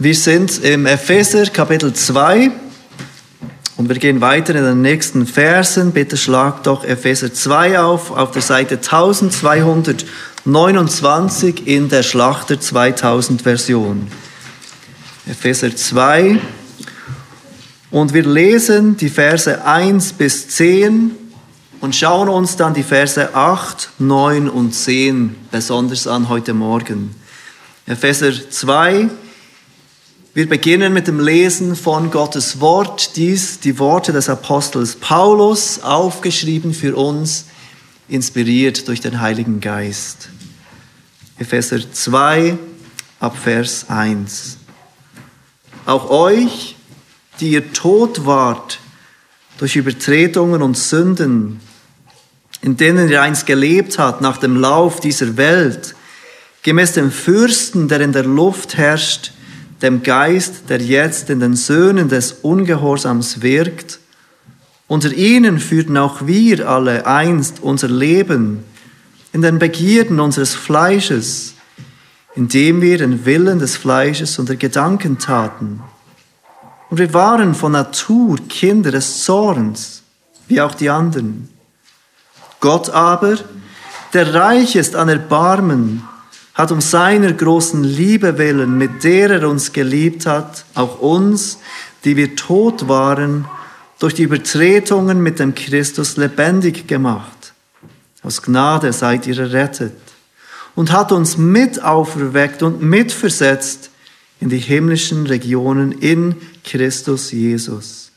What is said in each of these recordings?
Wir sind im Epheser Kapitel 2 und wir gehen weiter in den nächsten Versen. Bitte schlag doch Epheser 2 auf, auf der Seite 1229 in der Schlachter 2000 Version. Epheser 2 und wir lesen die Verse 1 bis 10 und schauen uns dann die Verse 8, 9 und 10 besonders an heute Morgen. Epheser 2, wir beginnen mit dem Lesen von Gottes Wort, dies die Worte des Apostels Paulus, aufgeschrieben für uns, inspiriert durch den Heiligen Geist. Epheser 2 ab Vers 1. Auch euch, die ihr tot wart durch Übertretungen und Sünden, in denen ihr einst gelebt habt nach dem Lauf dieser Welt, gemäß dem Fürsten, der in der Luft herrscht, dem Geist, der jetzt in den Söhnen des Ungehorsams wirkt. Unter ihnen führten auch wir alle einst unser Leben in den Begierden unseres Fleisches, indem wir den Willen des Fleisches und der Gedanken taten. Und wir waren von Natur Kinder des Zorns, wie auch die anderen. Gott aber, der reich ist an Erbarmen, hat um seiner großen Liebe willen, mit der er uns geliebt hat, auch uns, die wir tot waren, durch die Übertretungen mit dem Christus lebendig gemacht. Aus Gnade seid ihr errettet und hat uns mit auferweckt und mitversetzt in die himmlischen Regionen in Christus Jesus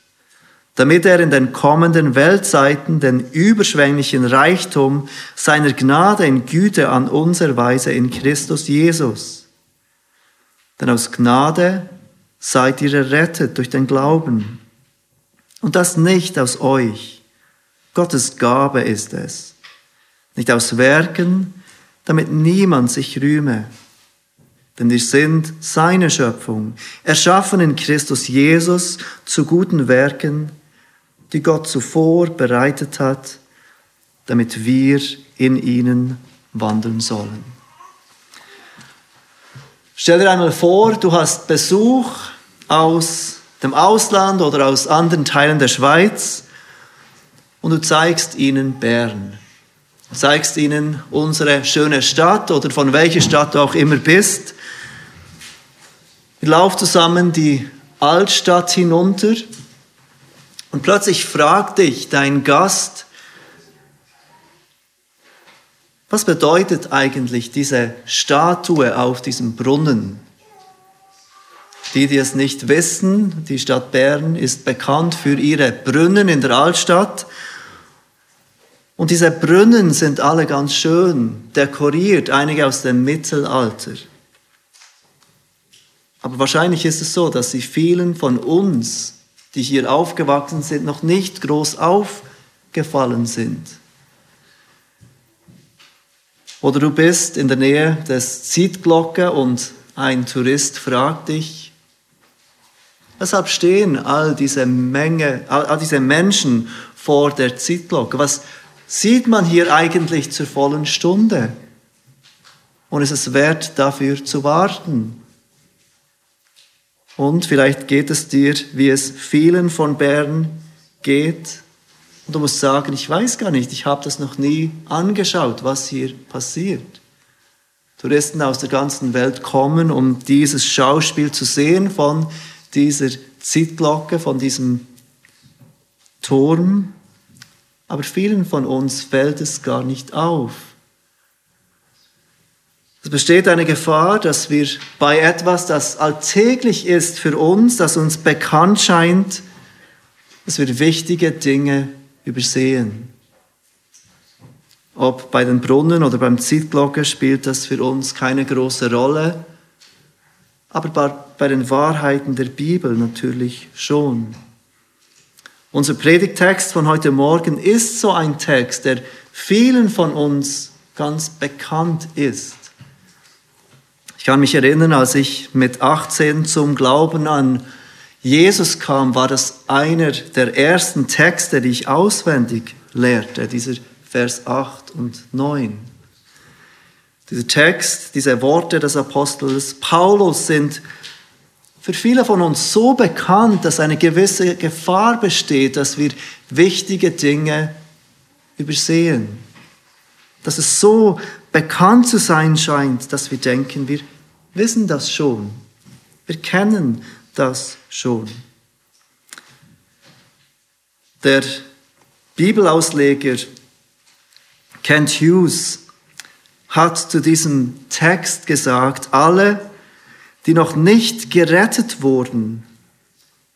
damit er in den kommenden Weltzeiten den überschwänglichen Reichtum seiner Gnade in Güte an uns erweise in Christus Jesus. Denn aus Gnade seid ihr errettet durch den Glauben. Und das nicht aus euch. Gottes Gabe ist es. Nicht aus Werken, damit niemand sich rühme. Denn wir sind seine Schöpfung, erschaffen in Christus Jesus zu guten Werken, die Gott zuvor bereitet hat, damit wir in ihnen wandeln sollen. Stell dir einmal vor, du hast Besuch aus dem Ausland oder aus anderen Teilen der Schweiz und du zeigst ihnen Bern. Du zeigst ihnen unsere schöne Stadt oder von welcher Stadt du auch immer bist. Wir laufen zusammen die Altstadt hinunter und plötzlich fragt dich dein Gast, was bedeutet eigentlich diese Statue auf diesem Brunnen? Die, die es nicht wissen, die Stadt Bern ist bekannt für ihre Brunnen in der Altstadt. Und diese Brunnen sind alle ganz schön dekoriert, einige aus dem Mittelalter. Aber wahrscheinlich ist es so, dass sie vielen von uns die hier aufgewachsen sind, noch nicht groß aufgefallen sind. Oder du bist in der Nähe des Zietglocke und ein Tourist fragt dich, weshalb stehen all diese Menge, all diese Menschen vor der Zietglocke? Was sieht man hier eigentlich zur vollen Stunde? Und ist es wert, dafür zu warten? Und vielleicht geht es dir, wie es vielen von Bern geht. Und du musst sagen, ich weiß gar nicht, ich habe das noch nie angeschaut, was hier passiert. Touristen aus der ganzen Welt kommen, um dieses Schauspiel zu sehen von dieser Zittglocke, von diesem Turm. Aber vielen von uns fällt es gar nicht auf. Es besteht eine Gefahr, dass wir bei etwas, das alltäglich ist für uns, das uns bekannt scheint, dass wir wichtige Dinge übersehen. Ob bei den Brunnen oder beim Zeitglocke spielt das für uns keine große Rolle, aber bei den Wahrheiten der Bibel natürlich schon. Unser Predigtext von heute Morgen ist so ein Text, der vielen von uns ganz bekannt ist. Ich kann mich erinnern, als ich mit 18 zum Glauben an Jesus kam, war das einer der ersten Texte, die ich auswendig lehrte, dieser Vers 8 und 9. Dieser Text, diese Worte des Apostels Paulus sind für viele von uns so bekannt, dass eine gewisse Gefahr besteht, dass wir wichtige Dinge übersehen. Dass es so bekannt zu sein scheint, dass wir denken, wir wissen das schon. Wir kennen das schon. Der Bibelausleger Kent Hughes hat zu diesem Text gesagt, alle, die noch nicht gerettet wurden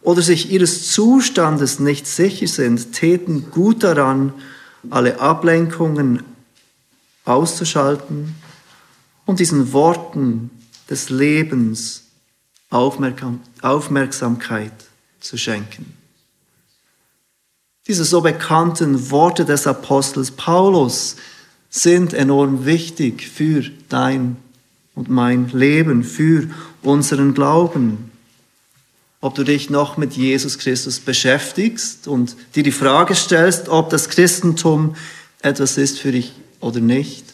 oder sich ihres Zustandes nicht sicher sind, täten gut daran, alle Ablenkungen auszuschalten und diesen Worten des Lebens Aufmerksamkeit zu schenken. Diese so bekannten Worte des Apostels Paulus sind enorm wichtig für dein und mein Leben, für unseren Glauben. Ob du dich noch mit Jesus Christus beschäftigst und dir die Frage stellst, ob das Christentum etwas ist für dich oder nicht,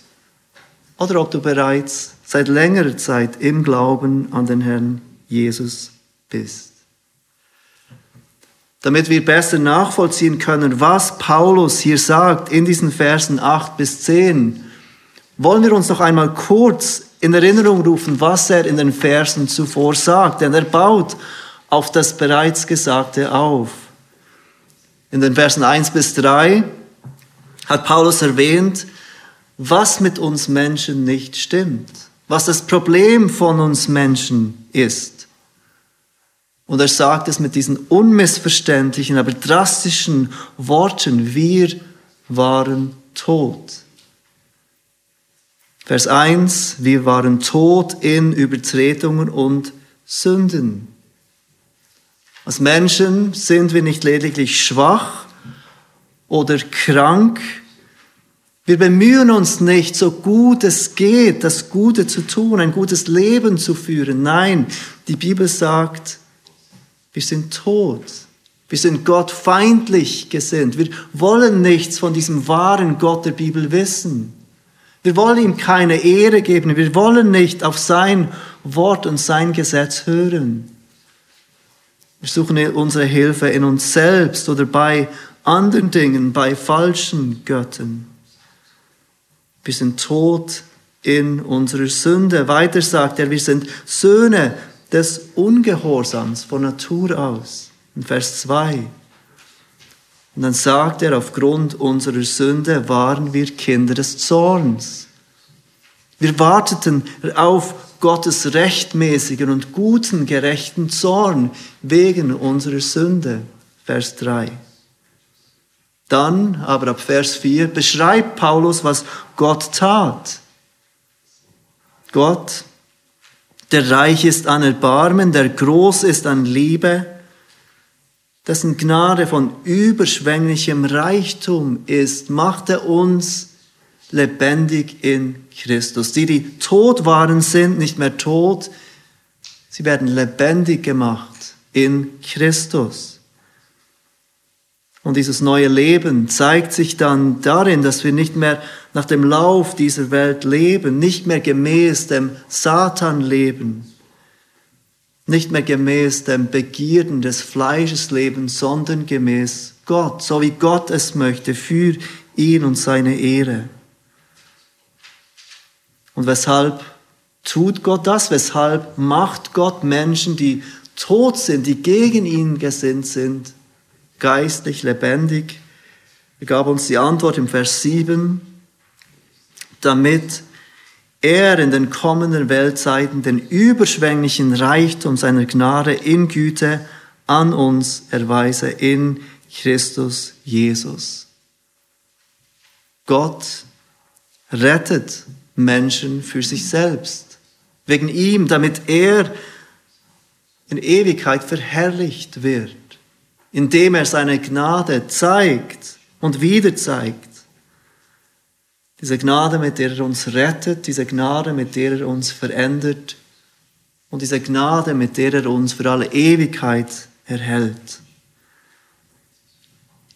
oder ob du bereits seit längerer Zeit im Glauben an den Herrn Jesus bist. Damit wir besser nachvollziehen können, was Paulus hier sagt in diesen Versen 8 bis 10, wollen wir uns noch einmal kurz in Erinnerung rufen, was er in den Versen zuvor sagt. Denn er baut auf das bereits Gesagte auf. In den Versen 1 bis 3 hat Paulus erwähnt, was mit uns Menschen nicht stimmt, was das Problem von uns Menschen ist. Und er sagt es mit diesen unmissverständlichen, aber drastischen Worten, wir waren tot. Vers 1, wir waren tot in Übertretungen und Sünden. Als Menschen sind wir nicht lediglich schwach oder krank. Wir bemühen uns nicht, so gut es geht, das Gute zu tun, ein gutes Leben zu führen. Nein, die Bibel sagt, wir sind tot. Wir sind Gott feindlich gesinnt. Wir wollen nichts von diesem wahren Gott der Bibel wissen. Wir wollen ihm keine Ehre geben. Wir wollen nicht auf sein Wort und sein Gesetz hören. Wir suchen unsere Hilfe in uns selbst oder bei anderen Dingen, bei falschen Göttern. Wir sind tot in unserer Sünde. Weiter sagt er, wir sind Söhne des Ungehorsams von Natur aus. In Vers 2. Und dann sagt er, aufgrund unserer Sünde waren wir Kinder des Zorns. Wir warteten auf Gottes rechtmäßigen und guten, gerechten Zorn wegen unserer Sünde. Vers 3. Dann, aber ab Vers 4, beschreibt Paulus, was Gott tat. Gott, der reich ist an Erbarmen, der groß ist an Liebe, dessen Gnade von überschwänglichem Reichtum ist, macht er uns lebendig in Christus. Die, die tot waren, sind nicht mehr tot, sie werden lebendig gemacht in Christus. Und dieses neue Leben zeigt sich dann darin, dass wir nicht mehr nach dem Lauf dieser Welt leben, nicht mehr gemäß dem Satan leben, nicht mehr gemäß dem Begierden des Fleisches leben, sondern gemäß Gott, so wie Gott es möchte, für ihn und seine Ehre. Und weshalb tut Gott das? Weshalb macht Gott Menschen, die tot sind, die gegen ihn gesinnt sind, geistlich lebendig? Er gab uns die Antwort im Vers 7, damit er in den kommenden Weltzeiten den überschwänglichen Reichtum seiner Gnade in Güte an uns erweise in Christus Jesus. Gott rettet Menschen für sich selbst, wegen ihm, damit er in Ewigkeit verherrlicht wird, indem er seine Gnade zeigt und wieder zeigt. Diese Gnade, mit der er uns rettet, diese Gnade, mit der er uns verändert und diese Gnade, mit der er uns für alle Ewigkeit erhält.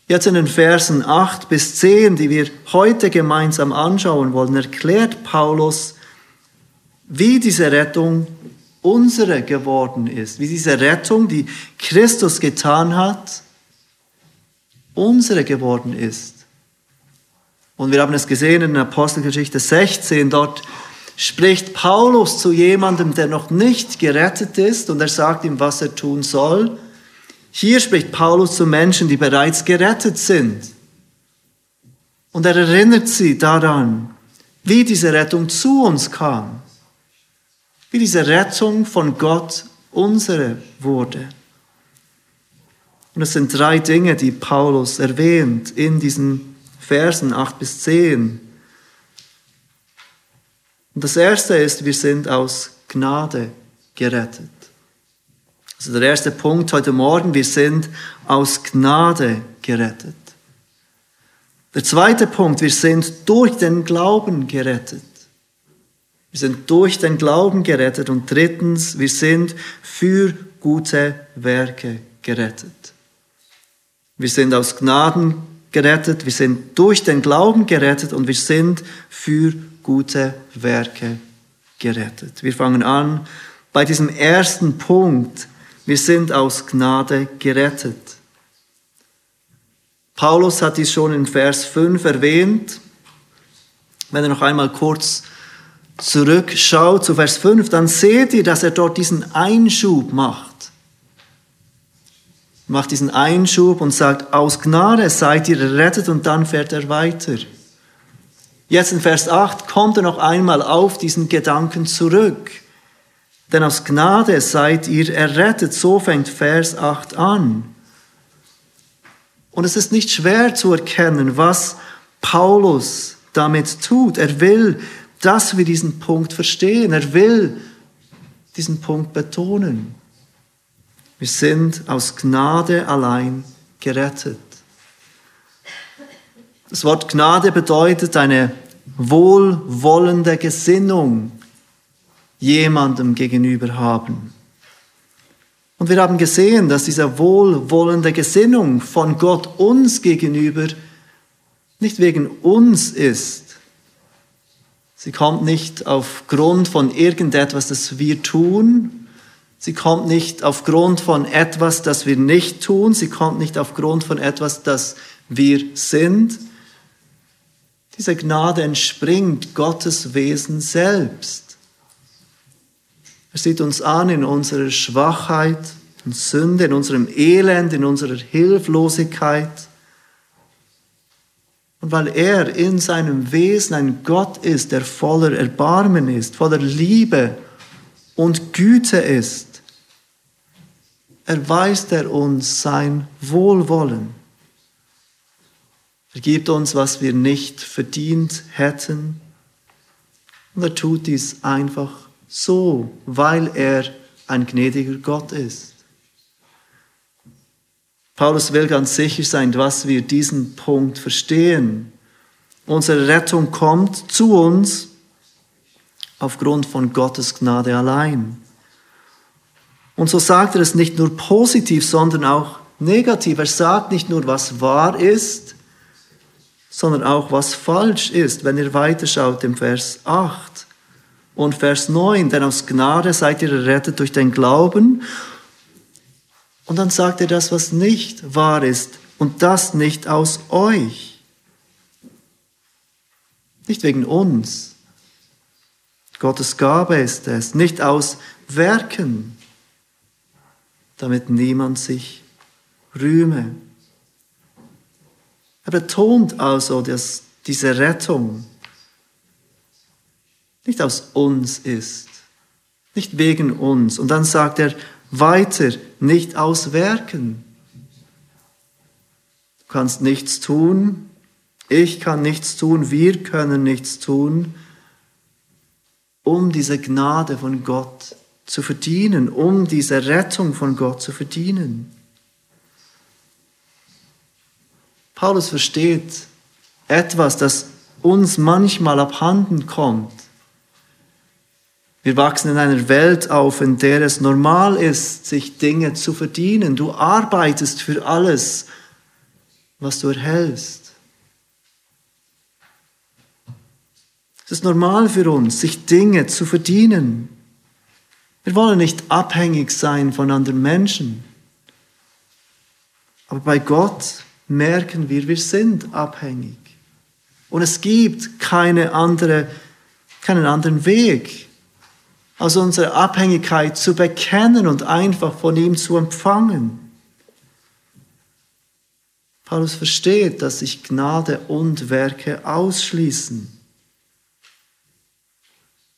Jetzt in den Versen 8 bis 10, die wir heute gemeinsam anschauen wollen, erklärt Paulus, wie diese Rettung unsere geworden ist, wie diese Rettung, die Christus getan hat, unsere geworden ist. Und wir haben es gesehen in Apostelgeschichte 16, dort spricht Paulus zu jemandem, der noch nicht gerettet ist und er sagt ihm, was er tun soll. Hier spricht Paulus zu Menschen, die bereits gerettet sind. Und er erinnert sie daran, wie diese Rettung zu uns kam, wie diese Rettung von Gott unsere wurde. Und es sind drei Dinge, die Paulus erwähnt in diesen Versen 8 bis 10. Und das erste ist, wir sind aus Gnade gerettet. Also der erste Punkt heute Morgen, wir sind aus Gnade gerettet. Der zweite Punkt, wir sind durch den Glauben gerettet. Wir sind durch den Glauben gerettet. Und drittens, wir sind für gute Werke gerettet. Wir sind aus Gnaden gerettet, wir sind durch den Glauben gerettet und wir sind für gute Werke gerettet. Wir fangen an bei diesem ersten Punkt. Wir sind aus Gnade gerettet. Paulus hat dies schon in Vers 5 erwähnt. Wenn er noch einmal kurz zurückschaut zu Vers 5, dann seht ihr, dass er dort diesen Einschub macht. Macht diesen Einschub und sagt, aus Gnade seid ihr errettet und dann fährt er weiter. Jetzt in Vers 8 kommt er noch einmal auf diesen Gedanken zurück. Denn aus Gnade seid ihr errettet, so fängt Vers 8 an. Und es ist nicht schwer zu erkennen, was Paulus damit tut. Er will, dass wir diesen Punkt verstehen. Er will diesen Punkt betonen. Wir sind aus Gnade allein gerettet. Das Wort Gnade bedeutet eine wohlwollende Gesinnung jemandem gegenüber haben. Und wir haben gesehen, dass diese wohlwollende Gesinnung von Gott uns gegenüber nicht wegen uns ist. Sie kommt nicht aufgrund von irgendetwas, das wir tun. Sie kommt nicht aufgrund von etwas, das wir nicht tun. Sie kommt nicht aufgrund von etwas, das wir sind, diese Gnade entspringt Gottes Wesen selbst. Er sieht uns an in unserer Schwachheit und Sünde, in unserem Elend, in unserer Hilflosigkeit. Und weil er in seinem Wesen ein Gott ist, der voller Erbarmen ist, voller Liebe und Güte ist, erweist er uns sein Wohlwollen. Er gibt uns, was wir nicht verdient hätten. Und er tut dies einfach so, weil er ein gnädiger Gott ist. Paulus will ganz sicher sein, dass wir diesen Punkt verstehen. Unsere Rettung kommt zu uns aufgrund von Gottes Gnade allein. Und so sagt er es nicht nur positiv, sondern auch negativ. Er sagt nicht nur, was wahr ist, sondern auch was falsch ist, wenn ihr weiterschaut im Vers 8 und Vers 9, denn aus Gnade seid ihr errettet durch den Glauben. Und dann sagt er das, was nicht wahr ist und das nicht aus euch. Nicht wegen uns. Gottes Gabe ist es, nicht aus Werken, damit niemand sich rühme. Er betont also, dass diese Rettung nicht aus uns ist, nicht wegen uns. Und dann sagt er weiter, nicht aus Werken. Du kannst nichts tun, ich kann nichts tun, wir können nichts tun, um diese Gnade von Gott zu verdienen, um diese Rettung von Gott zu verdienen. Paulus versteht etwas, das uns manchmal abhanden kommt. Wir wachsen in einer Welt auf, in der es normal ist, sich Dinge zu verdienen. Du arbeitest für alles, was du erhältst. Es ist normal für uns, sich Dinge zu verdienen. Wir wollen nicht abhängig sein von anderen Menschen. Aber bei Gott merken wir, wir sind abhängig. Und es gibt keine andere, keinen anderen Weg, als unsere Abhängigkeit zu bekennen und einfach von ihm zu empfangen. Paulus versteht, dass sich Gnade und Werke ausschließen.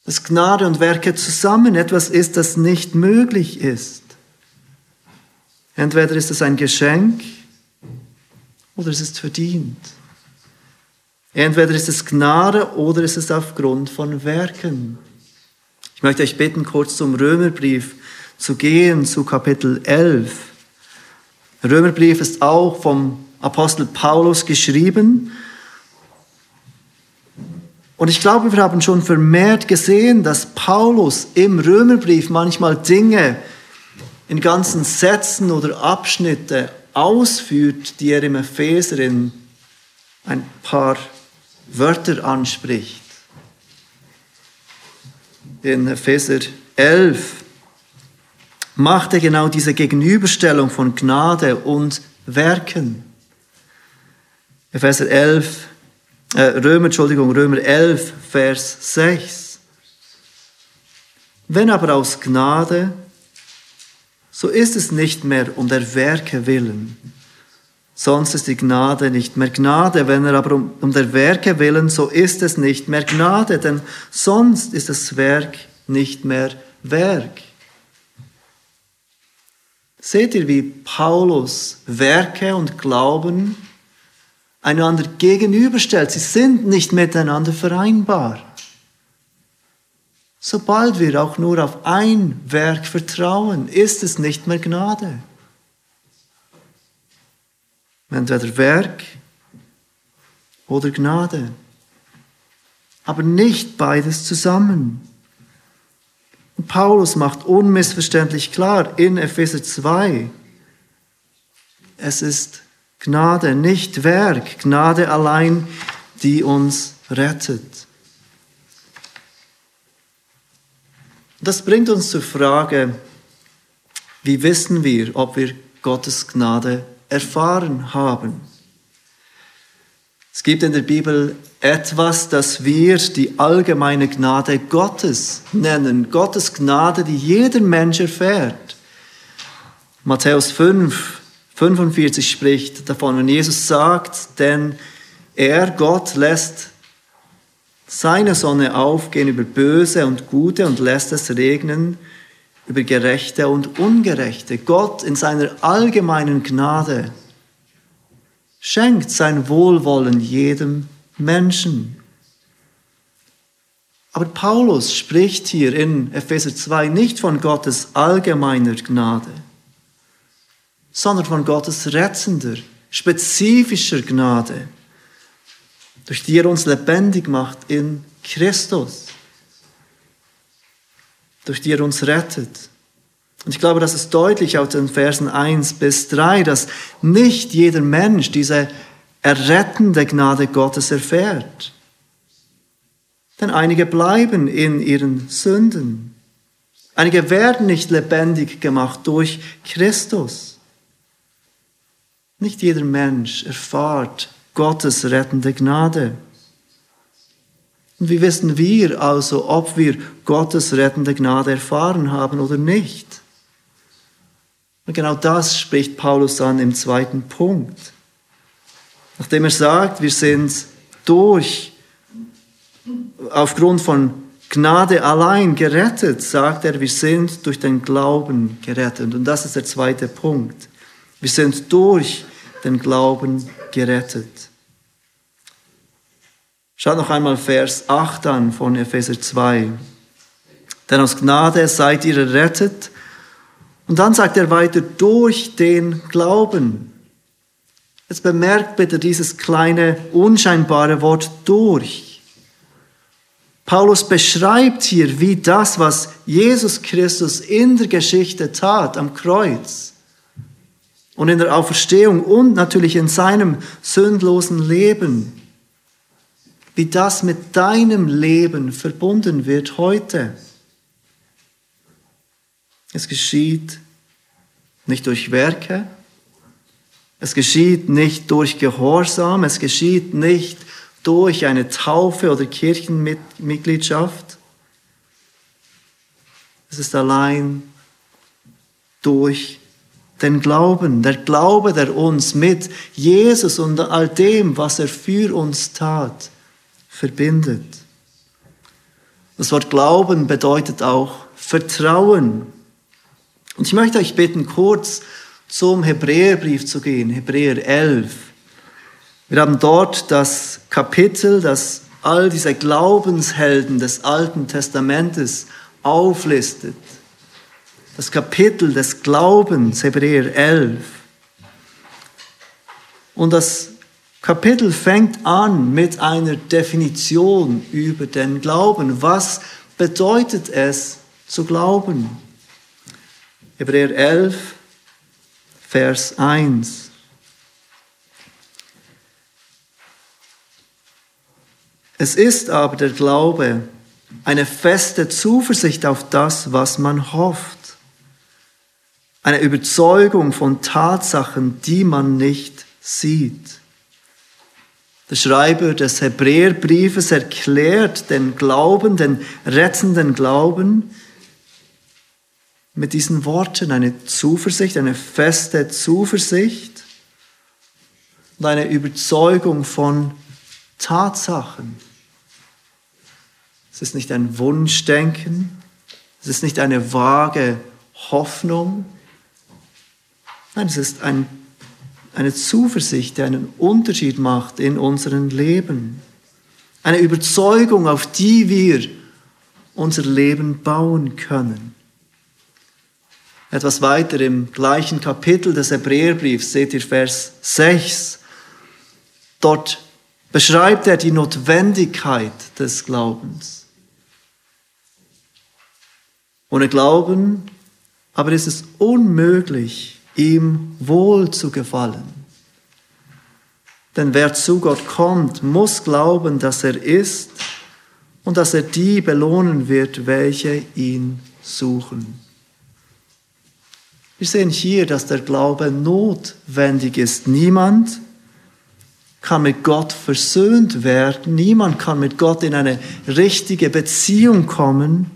Dass Gnade und Werke zusammen etwas ist, das nicht möglich ist. Entweder ist es ein Geschenk oder es ist verdient. Entweder ist es Gnade oder ist es aufgrund von Werken. Ich möchte euch bitten, kurz zum Römerbrief zu gehen, zu Kapitel 11. Der Römerbrief ist auch vom Apostel Paulus geschrieben. Und ich glaube, wir haben schon vermehrt gesehen, dass Paulus im Römerbrief manchmal Dinge in ganzen Sätzen oder Abschnitte ausführt, die er im Epheser in ein paar Wörter anspricht. In Epheser 11 macht er genau diese Gegenüberstellung von Gnade und Werken. Epheser 11, äh, Römer, Entschuldigung, Römer 11, Vers 6. Wenn aber aus Gnade, so ist es nicht mehr um der Werke willen. Sonst ist die Gnade nicht mehr Gnade. Wenn er aber um, um der Werke willen, so ist es nicht mehr Gnade, denn sonst ist das Werk nicht mehr Werk. Seht ihr, wie Paulus Werke und Glauben einander gegenüberstellt. Sie sind nicht miteinander vereinbar. Sobald wir auch nur auf ein Werk vertrauen, ist es nicht mehr Gnade. Entweder Werk oder Gnade. Aber nicht beides zusammen. Und Paulus macht unmissverständlich klar in Epheser 2, es ist Gnade, nicht Werk, Gnade allein, die uns rettet. Das bringt uns zur Frage, wie wissen wir, ob wir Gottes Gnade erfahren haben? Es gibt in der Bibel etwas, das wir die allgemeine Gnade Gottes nennen. Gottes Gnade, die jeder Mensch erfährt. Matthäus 5, 45 spricht davon, wenn Jesus sagt, denn er, Gott, lässt seine Sonne aufgehen über Böse und Gute und lässt es regnen über Gerechte und Ungerechte. Gott in seiner allgemeinen Gnade schenkt sein Wohlwollen jedem Menschen. Aber Paulus spricht hier in Epheser 2 nicht von Gottes allgemeiner Gnade sondern von Gottes rettender, spezifischer Gnade, durch die er uns lebendig macht in Christus, durch die er uns rettet. Und ich glaube, das ist deutlich aus den Versen 1 bis 3, dass nicht jeder Mensch diese errettende Gnade Gottes erfährt. Denn einige bleiben in ihren Sünden. Einige werden nicht lebendig gemacht durch Christus. Nicht jeder Mensch erfahrt Gottes rettende Gnade. Und wie wissen wir also, ob wir Gottes rettende Gnade erfahren haben oder nicht? Und genau das spricht Paulus an im zweiten Punkt. Nachdem er sagt, wir sind durch, aufgrund von Gnade allein gerettet, sagt er, wir sind durch den Glauben gerettet. Und das ist der zweite Punkt. Wir sind durch den Glauben gerettet. Schaut noch einmal Vers 8 an von Epheser 2. Denn aus Gnade seid ihr errettet. Und dann sagt er weiter, durch den Glauben. Jetzt bemerkt bitte dieses kleine, unscheinbare Wort durch. Paulus beschreibt hier, wie das, was Jesus Christus in der Geschichte tat am Kreuz, und in der Auferstehung und natürlich in seinem sündlosen Leben, wie das mit deinem Leben verbunden wird heute. Es geschieht nicht durch Werke, es geschieht nicht durch Gehorsam, es geschieht nicht durch eine Taufe oder Kirchenmitgliedschaft. Es ist allein durch den Glauben, der Glaube, der uns mit Jesus und all dem, was er für uns tat, verbindet. Das Wort Glauben bedeutet auch Vertrauen. Und ich möchte euch bitten, kurz zum Hebräerbrief zu gehen, Hebräer 11. Wir haben dort das Kapitel, das all diese Glaubenshelden des Alten Testamentes auflistet das Kapitel des Glaubens, Hebräer 11. Und das Kapitel fängt an mit einer Definition über den Glauben. Was bedeutet es zu glauben? Hebräer 11, Vers 1. Es ist aber der Glaube eine feste Zuversicht auf das, was man hofft eine Überzeugung von Tatsachen, die man nicht sieht. Der Schreiber des Hebräerbriefes erklärt den Glauben, den rettenden Glauben mit diesen Worten, eine Zuversicht, eine feste Zuversicht und eine Überzeugung von Tatsachen. Es ist nicht ein Wunschdenken, es ist nicht eine vage Hoffnung, Nein, es ist ein, eine Zuversicht, die einen Unterschied macht in unserem Leben. Eine Überzeugung, auf die wir unser Leben bauen können. Etwas weiter im gleichen Kapitel des Hebräerbriefs seht ihr Vers 6. Dort beschreibt er die Notwendigkeit des Glaubens. Ohne Glauben aber ist es unmöglich, ihm wohl zu gefallen. Denn wer zu Gott kommt, muss glauben, dass er ist und dass er die belohnen wird, welche ihn suchen. Wir sehen hier, dass der Glaube notwendig ist. Niemand kann mit Gott versöhnt werden. Niemand kann mit Gott in eine richtige Beziehung kommen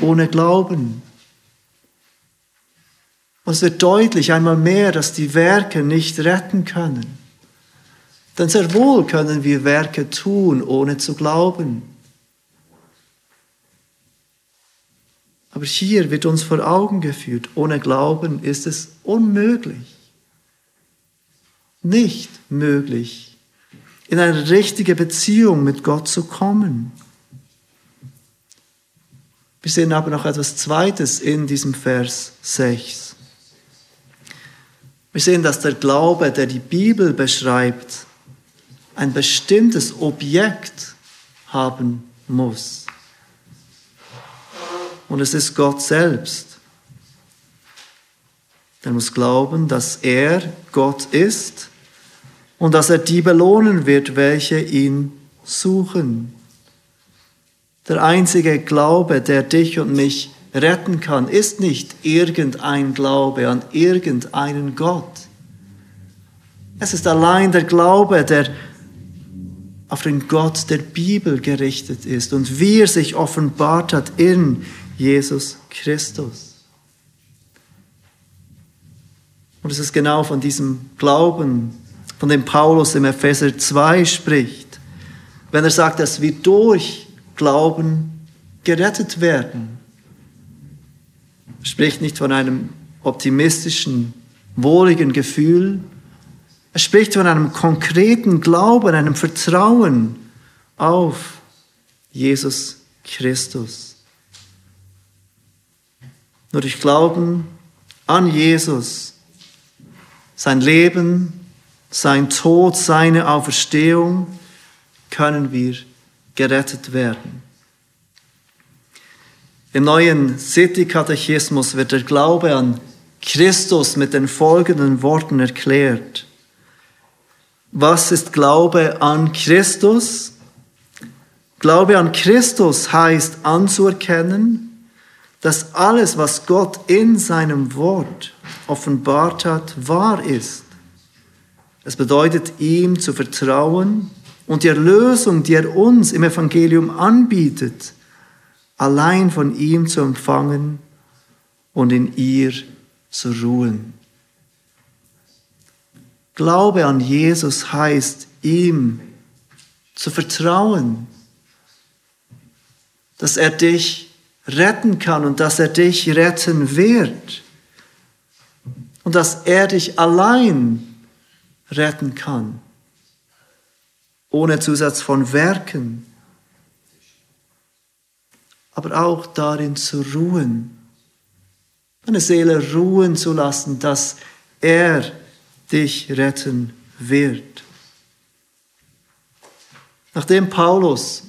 ohne Glauben. Und es wird deutlich einmal mehr, dass die Werke nicht retten können. Denn sehr wohl können wir Werke tun, ohne zu glauben. Aber hier wird uns vor Augen geführt, ohne Glauben ist es unmöglich, nicht möglich, in eine richtige Beziehung mit Gott zu kommen. Wir sehen aber noch etwas Zweites in diesem Vers 6. Wir sehen, dass der Glaube, der die Bibel beschreibt, ein bestimmtes Objekt haben muss. Und es ist Gott selbst. Der muss glauben, dass er Gott ist und dass er die belohnen wird, welche ihn suchen. Der einzige Glaube, der dich und mich retten kann, ist nicht irgendein Glaube an irgendeinen Gott. Es ist allein der Glaube, der auf den Gott der Bibel gerichtet ist und wie er sich offenbart hat in Jesus Christus. Und es ist genau von diesem Glauben, von dem Paulus im Epheser 2 spricht, wenn er sagt, dass wir durch Glauben gerettet werden spricht nicht von einem optimistischen, wohligen Gefühl. Er spricht von einem konkreten Glauben, einem Vertrauen auf Jesus Christus. Nur durch Glauben an Jesus, sein Leben, sein Tod, seine Auferstehung, können wir gerettet werden. Im neuen City-Katechismus wird der Glaube an Christus mit den folgenden Worten erklärt. Was ist Glaube an Christus? Glaube an Christus heißt anzuerkennen, dass alles, was Gott in seinem Wort offenbart hat, wahr ist. Es bedeutet, ihm zu vertrauen und die Erlösung, die er uns im Evangelium anbietet, allein von ihm zu empfangen und in ihr zu ruhen. Glaube an Jesus heißt, ihm zu vertrauen, dass er dich retten kann und dass er dich retten wird und dass er dich allein retten kann, ohne Zusatz von Werken, aber auch darin zu ruhen, deine Seele ruhen zu lassen, dass er dich retten wird. Nachdem Paulus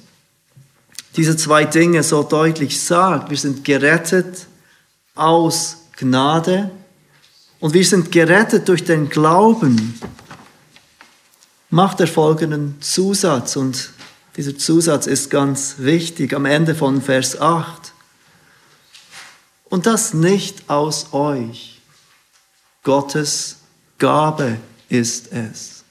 diese zwei Dinge so deutlich sagt, wir sind gerettet aus Gnade und wir sind gerettet durch den Glauben, macht er folgenden Zusatz und dieser Zusatz ist ganz wichtig am Ende von Vers 8. Und das nicht aus euch. Gottes Gabe ist es.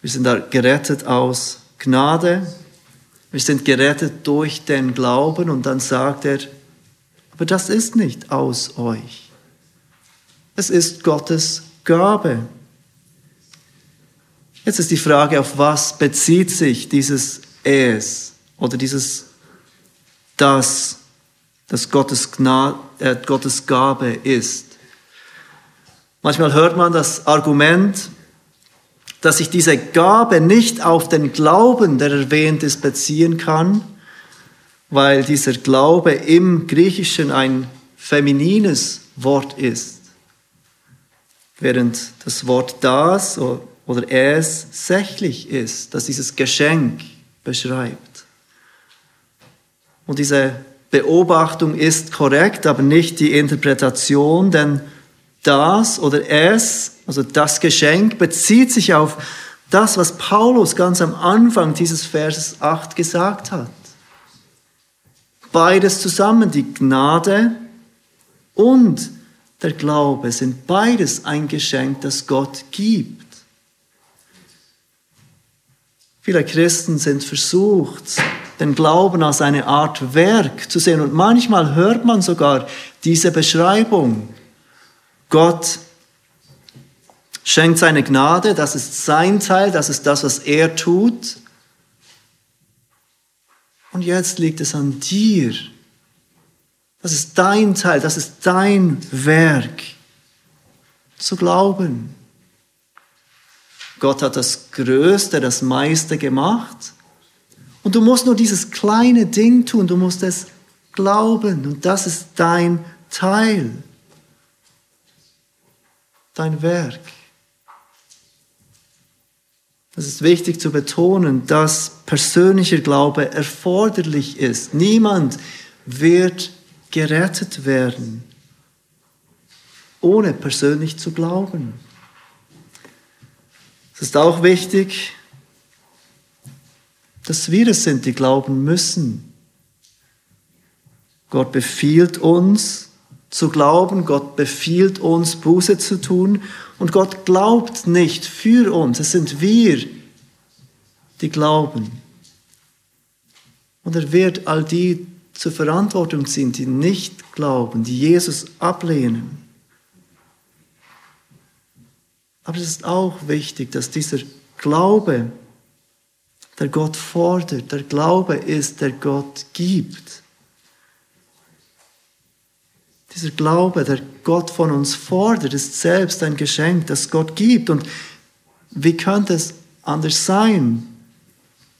Wir sind gerettet aus Gnade. Wir sind gerettet durch den Glauben und dann sagt er, aber das ist nicht aus euch. Es ist Gottes Gabe. Jetzt ist die Frage, auf was bezieht sich dieses Es oder dieses Das, das Gottes, Gnade, äh, Gottes Gabe ist. Manchmal hört man das Argument, dass sich diese Gabe nicht auf den Glauben, der erwähnt ist, beziehen kann, weil dieser Glaube im Griechischen ein feminines Wort ist, während das Wort das oder es sächlich ist, das dieses Geschenk beschreibt. Und diese Beobachtung ist korrekt, aber nicht die Interpretation, denn das oder es, also das Geschenk, bezieht sich auf das, was Paulus ganz am Anfang dieses Verses 8 gesagt hat. Beides zusammen, die Gnade und der Glaube sind beides ein Geschenk, das Gott gibt. Viele Christen sind versucht, den Glauben als eine Art Werk zu sehen. Und manchmal hört man sogar diese Beschreibung. Gott schenkt seine Gnade, das ist sein Teil, das ist das, was er tut. Und jetzt liegt es an dir. Das ist dein Teil, das ist dein Werk, zu glauben. Gott hat das Größte, das meiste gemacht. Und du musst nur dieses kleine Ding tun, du musst es glauben. Und das ist dein Teil dein Werk. Es ist wichtig zu betonen, dass persönlicher Glaube erforderlich ist. Niemand wird gerettet werden, ohne persönlich zu glauben. Es ist auch wichtig, dass wir es sind, die glauben müssen. Gott befiehlt uns, zu glauben. Gott befiehlt uns, Buße zu tun. Und Gott glaubt nicht für uns. Es sind wir, die glauben. Und er wird all die zur Verantwortung ziehen, die nicht glauben, die Jesus ablehnen. Aber es ist auch wichtig, dass dieser Glaube, der Gott fordert, der Glaube ist, der Gott gibt. Dieser Glaube, der Gott von uns fordert, ist selbst ein Geschenk, das Gott gibt. Und wie könnte es anders sein?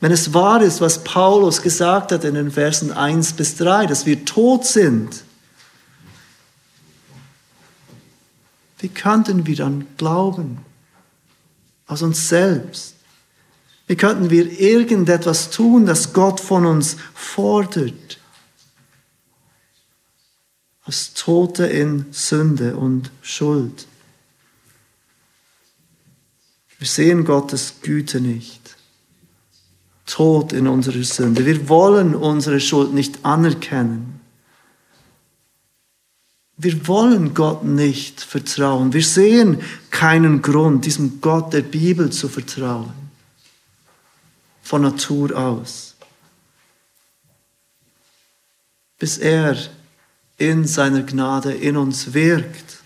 Wenn es wahr ist, was Paulus gesagt hat in den Versen 1 bis 3, dass wir tot sind, wie könnten wir dann glauben? Aus uns selbst. Wie könnten wir irgendetwas tun, das Gott von uns fordert? als Tote in Sünde und Schuld. Wir sehen Gottes Güte nicht. tot in unserer Sünde. Wir wollen unsere Schuld nicht anerkennen. Wir wollen Gott nicht vertrauen. Wir sehen keinen Grund, diesem Gott der Bibel zu vertrauen. Von Natur aus. Bis er in seiner Gnade in uns wirkt,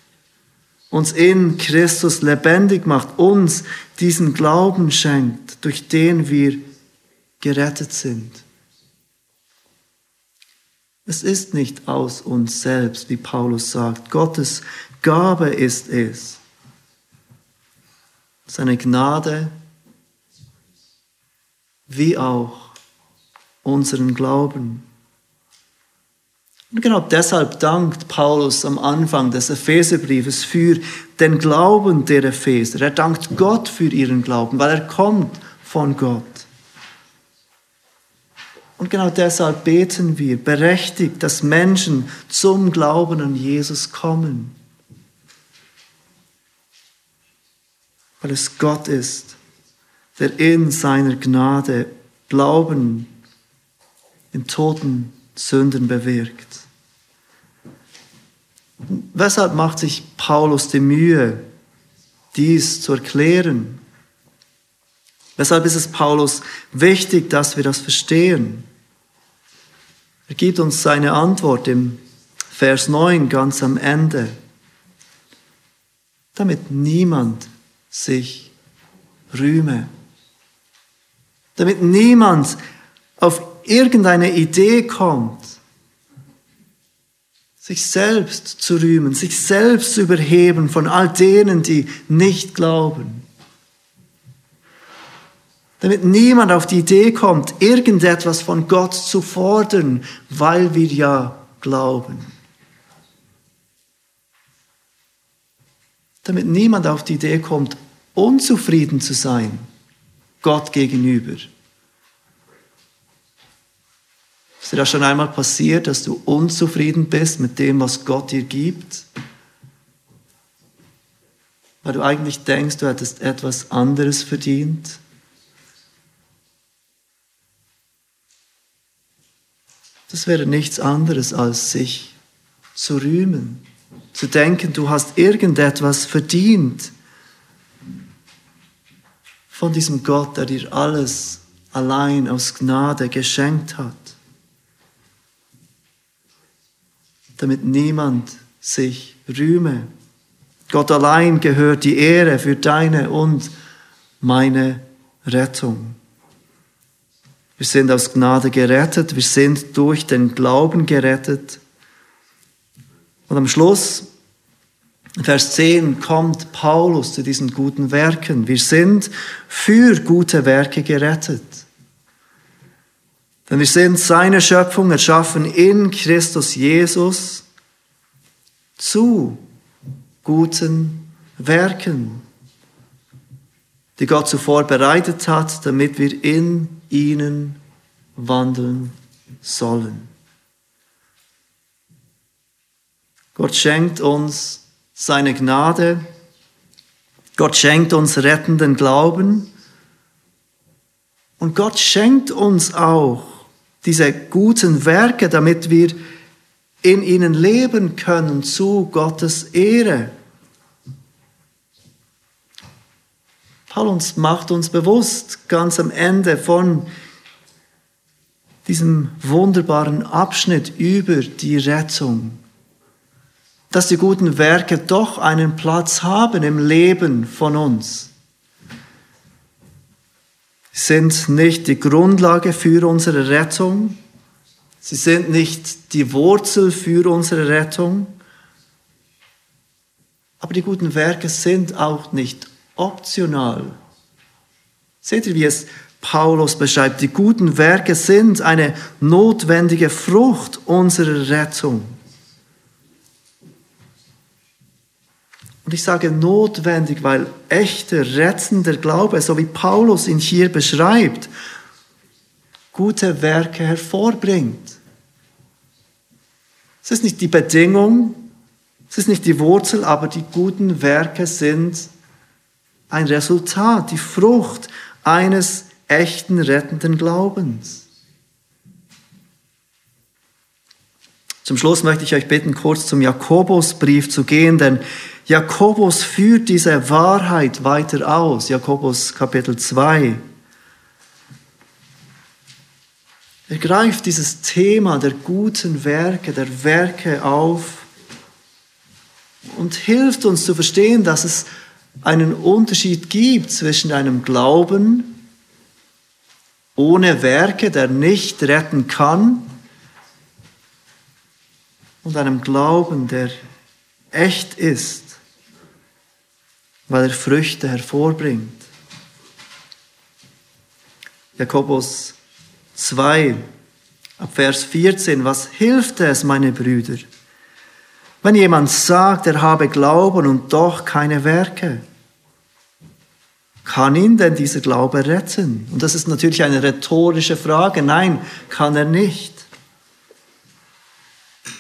uns in Christus lebendig macht, uns diesen Glauben schenkt, durch den wir gerettet sind. Es ist nicht aus uns selbst, wie Paulus sagt. Gottes Gabe ist es. Seine Gnade wie auch unseren Glauben. Und genau deshalb dankt Paulus am Anfang des Epheserbriefes für den Glauben der Epheser. Er dankt Gott für ihren Glauben, weil er kommt von Gott. Und genau deshalb beten wir, berechtigt, dass Menschen zum Glauben an Jesus kommen. Weil es Gott ist, der in seiner Gnade Glauben in toten Sünden bewirkt. Weshalb macht sich Paulus die Mühe, dies zu erklären? Weshalb ist es Paulus wichtig, dass wir das verstehen? Er gibt uns seine Antwort im Vers 9 ganz am Ende. Damit niemand sich rühme. Damit niemand auf irgendeine Idee kommt, sich selbst zu rühmen, sich selbst zu überheben von all denen, die nicht glauben damit niemand auf die Idee kommt, irgendetwas von Gott zu fordern, weil wir ja glauben. Damit niemand auf die Idee kommt, unzufrieden zu sein Gott gegenüber. Ist dir das schon einmal passiert, dass du unzufrieden bist mit dem, was Gott dir gibt? Weil du eigentlich denkst, du hättest etwas anderes verdient? Das wäre nichts anderes als sich zu rühmen, zu denken, du hast irgendetwas verdient von diesem Gott, der dir alles allein aus Gnade geschenkt hat, damit niemand sich rühme. Gott allein gehört die Ehre für deine und meine Rettung. Wir sind aus Gnade gerettet, wir sind durch den Glauben gerettet. Und am Schluss, Vers 10, kommt Paulus zu diesen guten Werken. Wir sind für gute Werke gerettet. Denn wir sind seine Schöpfung erschaffen in Christus Jesus zu guten Werken, die Gott zuvor bereitet hat, damit wir in ihnen wandeln sollen. Gott schenkt uns seine Gnade. Gott schenkt uns rettenden Glauben. Und Gott schenkt uns auch diese guten Werke, damit wir in ihnen leben können zu Gottes Ehre. Paulus macht uns bewusst, ganz am Ende von diesem wunderbaren Abschnitt über die Rettung, dass die guten Werke doch einen Platz haben im Leben von uns. Sie sind nicht die Grundlage für unsere Rettung, sie sind nicht die Wurzel für unsere Rettung, aber die guten Werke sind auch nicht optional. Seht ihr, wie es Paulus beschreibt? Die guten Werke sind eine notwendige Frucht unserer Rettung. Und ich sage notwendig, weil echter, rettender Glaube, so wie Paulus ihn hier beschreibt, gute Werke hervorbringt. Es ist nicht die Bedingung, es ist nicht die Wurzel, aber die guten Werke sind ein Resultat, die Frucht eines echten rettenden Glaubens. Zum Schluss möchte ich euch bitten, kurz zum Jakobusbrief zu gehen, denn Jakobus führt diese Wahrheit weiter aus. Jakobus Kapitel 2. Er greift dieses Thema der guten Werke, der Werke auf und hilft uns zu verstehen, dass es einen Unterschied gibt zwischen einem Glauben ohne Werke, der nicht retten kann, und einem Glauben, der echt ist, weil er Früchte hervorbringt. Jakobus 2, ab Vers 14, was hilft es, meine Brüder, wenn jemand sagt, er habe Glauben und doch keine Werke? Kann ihn denn dieser Glaube retten? Und das ist natürlich eine rhetorische Frage. Nein, kann er nicht.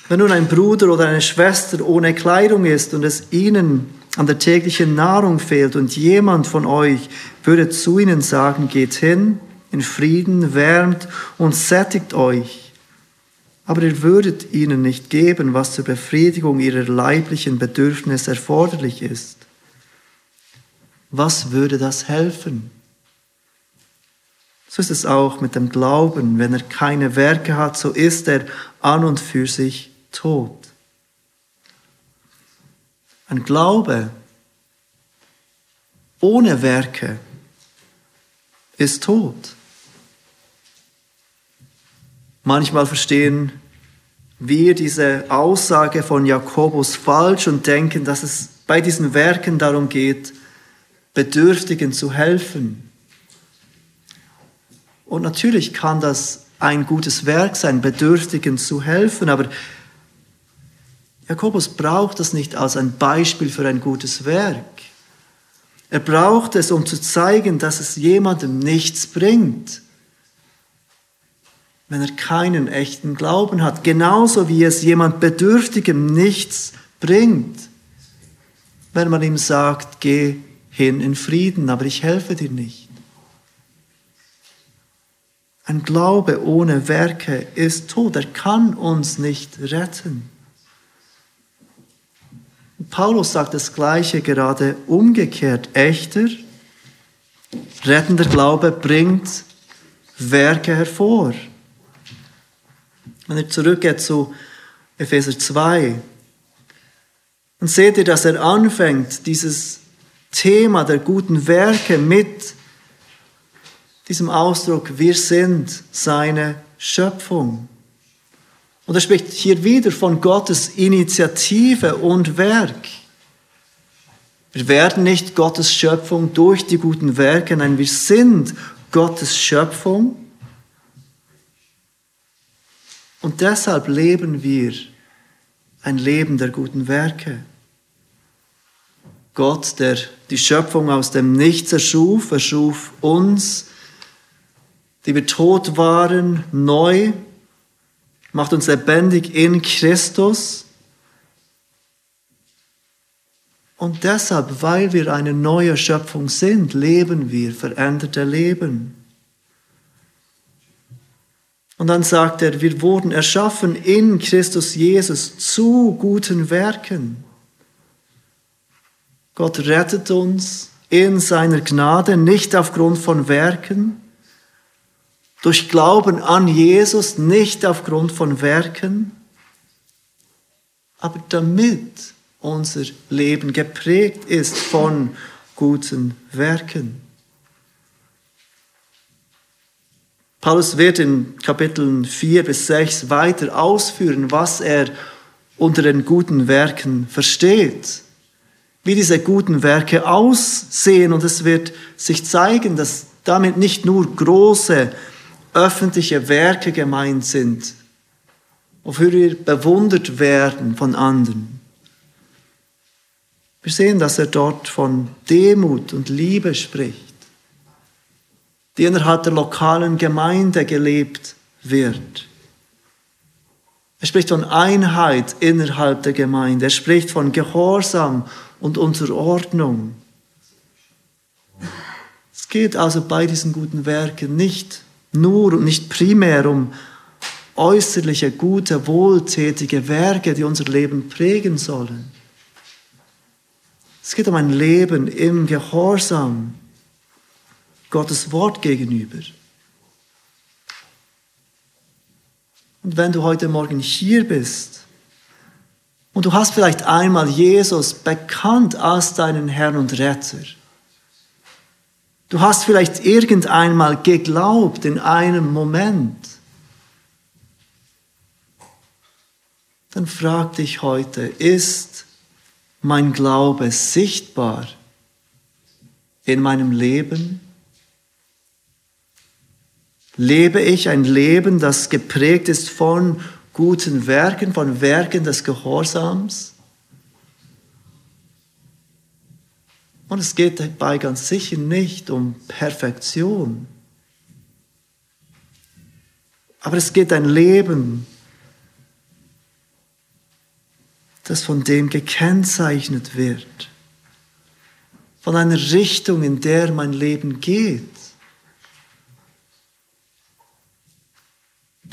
Wenn nun ein Bruder oder eine Schwester ohne Kleidung ist und es ihnen an der täglichen Nahrung fehlt und jemand von euch würde zu ihnen sagen, geht hin, in Frieden, wärmt und sättigt euch, aber ihr würdet ihnen nicht geben, was zur Befriedigung ihrer leiblichen Bedürfnisse erforderlich ist. Was würde das helfen? So ist es auch mit dem Glauben. Wenn er keine Werke hat, so ist er an und für sich tot. Ein Glaube ohne Werke ist tot. Manchmal verstehen wir diese Aussage von Jakobus falsch und denken, dass es bei diesen Werken darum geht, Bedürftigen zu helfen. Und natürlich kann das ein gutes Werk sein, Bedürftigen zu helfen, aber Jakobus braucht das nicht als ein Beispiel für ein gutes Werk. Er braucht es, um zu zeigen, dass es jemandem nichts bringt, wenn er keinen echten Glauben hat. Genauso wie es jemand Bedürftigem nichts bringt, wenn man ihm sagt, geh hin in Frieden, aber ich helfe dir nicht. Ein Glaube ohne Werke ist tot, er kann uns nicht retten. Paulus sagt das Gleiche gerade umgekehrt. Echter, rettender Glaube bringt Werke hervor. Wenn ihr zurückgeht zu Epheser 2, dann seht ihr, dass er anfängt, dieses Thema der guten Werke mit diesem Ausdruck, wir sind seine Schöpfung. Und er spricht hier wieder von Gottes Initiative und Werk. Wir werden nicht Gottes Schöpfung durch die guten Werke, nein, wir sind Gottes Schöpfung. Und deshalb leben wir ein Leben der guten Werke. Gott, der die Schöpfung aus dem Nichts erschuf, erschuf uns, die wir tot waren, neu macht uns lebendig in Christus. Und deshalb, weil wir eine neue Schöpfung sind, leben wir veränderte Leben. Und dann sagt er, wir wurden erschaffen in Christus Jesus zu guten Werken. Gott rettet uns in seiner Gnade, nicht aufgrund von Werken, durch Glauben an Jesus, nicht aufgrund von Werken, aber damit unser Leben geprägt ist von guten Werken. Paulus wird in Kapiteln 4 bis 6 weiter ausführen, was er unter den guten Werken versteht, wie diese guten Werke aussehen und es wird sich zeigen, dass damit nicht nur große öffentliche Werke gemeint sind, wofür wir bewundert werden von anderen. Wir sehen, dass er dort von Demut und Liebe spricht, die innerhalb der lokalen Gemeinde gelebt wird. Er spricht von Einheit innerhalb der Gemeinde. Er spricht von Gehorsam und Unterordnung. Es geht also bei diesen guten Werken nicht nur und nicht primär um äußerliche, gute, wohltätige Werke, die unser Leben prägen sollen. Es geht um ein Leben im Gehorsam Gottes Wort gegenüber. Und wenn du heute Morgen hier bist und du hast vielleicht einmal Jesus bekannt als deinen Herrn und Retter, du hast vielleicht irgendeinmal geglaubt in einem Moment, dann frag dich heute, ist mein Glaube sichtbar in meinem Leben? Lebe ich ein Leben, das geprägt ist von guten Werken, von Werken des Gehorsams? Und es geht dabei ganz sicher nicht um Perfektion. Aber es geht ein Leben, das von dem gekennzeichnet wird, von einer Richtung, in der mein Leben geht.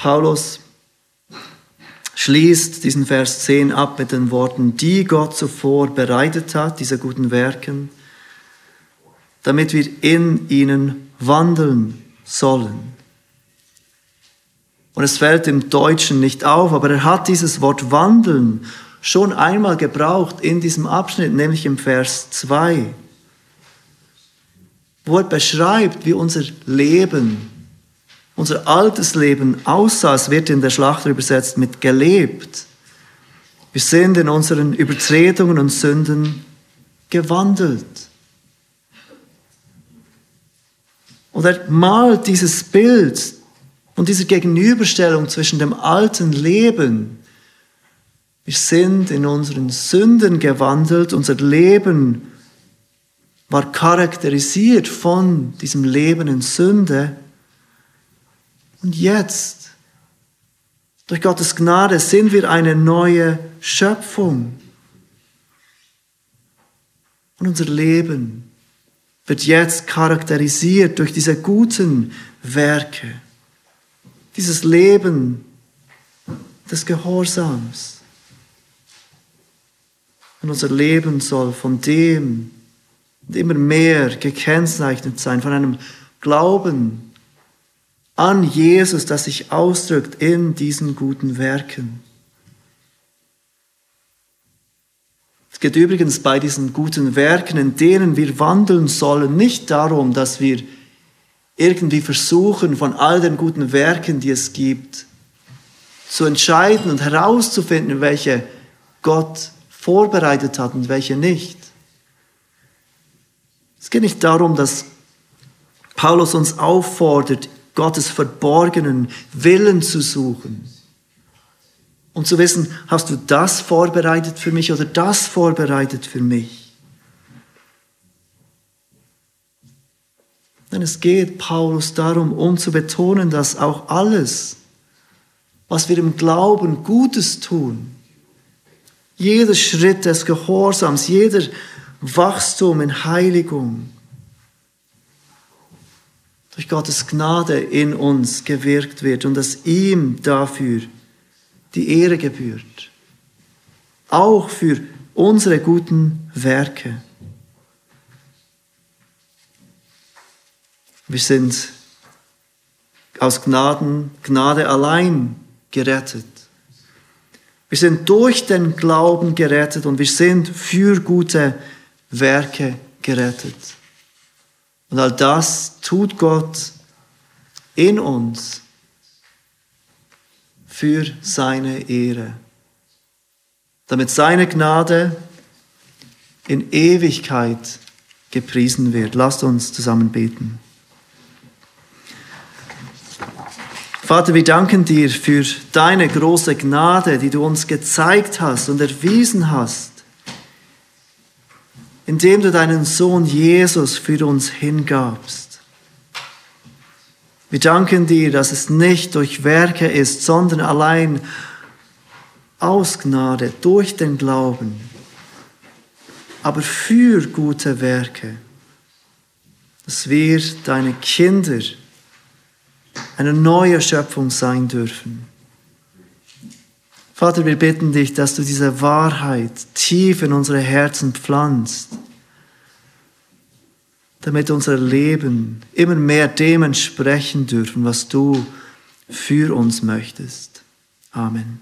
Paulus schließt diesen Vers 10 ab mit den Worten, die Gott zuvor bereitet hat, diese guten Werken, damit wir in ihnen wandeln sollen. Und es fällt im Deutschen nicht auf, aber er hat dieses Wort wandeln schon einmal gebraucht in diesem Abschnitt, nämlich im Vers 2, wo er beschreibt, wie unser Leben, unser altes Leben aussah. Es wird in der Schlachter übersetzt mit gelebt. Wir sind in unseren Übertretungen und Sünden gewandelt. Und er malt dieses Bild und diese Gegenüberstellung zwischen dem alten Leben wir sind in unseren Sünden gewandelt. Unser Leben war charakterisiert von diesem Leben in Sünde. Und jetzt, durch Gottes Gnade, sind wir eine neue Schöpfung. Und unser Leben wird jetzt charakterisiert durch diese guten Werke. Dieses Leben des Gehorsams. Und unser Leben soll von dem immer mehr gekennzeichnet sein, von einem Glauben an Jesus, das sich ausdrückt in diesen guten Werken. Es geht übrigens bei diesen guten Werken, in denen wir wandeln sollen, nicht darum, dass wir irgendwie versuchen, von all den guten Werken, die es gibt, zu entscheiden und herauszufinden, welche Gott vorbereitet hat und welche nicht. Es geht nicht darum, dass Paulus uns auffordert, Gottes verborgenen Willen zu suchen und zu wissen, hast du das vorbereitet für mich oder das vorbereitet für mich. Denn es geht Paulus darum, um zu betonen, dass auch alles, was wir im Glauben Gutes tun, jeder Schritt des Gehorsams, jeder Wachstum in Heiligung durch Gottes Gnade in uns gewirkt wird und dass ihm dafür die Ehre gebührt. Auch für unsere guten Werke. Wir sind aus Gnaden, Gnade allein gerettet. Wir sind durch den Glauben gerettet und wir sind für gute Werke gerettet. Und all das tut Gott in uns für seine Ehre, damit seine Gnade in Ewigkeit gepriesen wird. Lasst uns zusammen beten. Vater, wir danken dir für deine große Gnade, die du uns gezeigt hast und erwiesen hast, indem du deinen Sohn Jesus für uns hingabst. Wir danken dir, dass es nicht durch Werke ist, sondern allein aus Gnade, durch den Glauben, aber für gute Werke. dass wir deine Kinder eine neue Schöpfung sein dürfen. Vater, wir bitten dich, dass du diese Wahrheit tief in unsere Herzen pflanzt, damit unser Leben immer mehr dem entsprechen dürfen, was du für uns möchtest. Amen.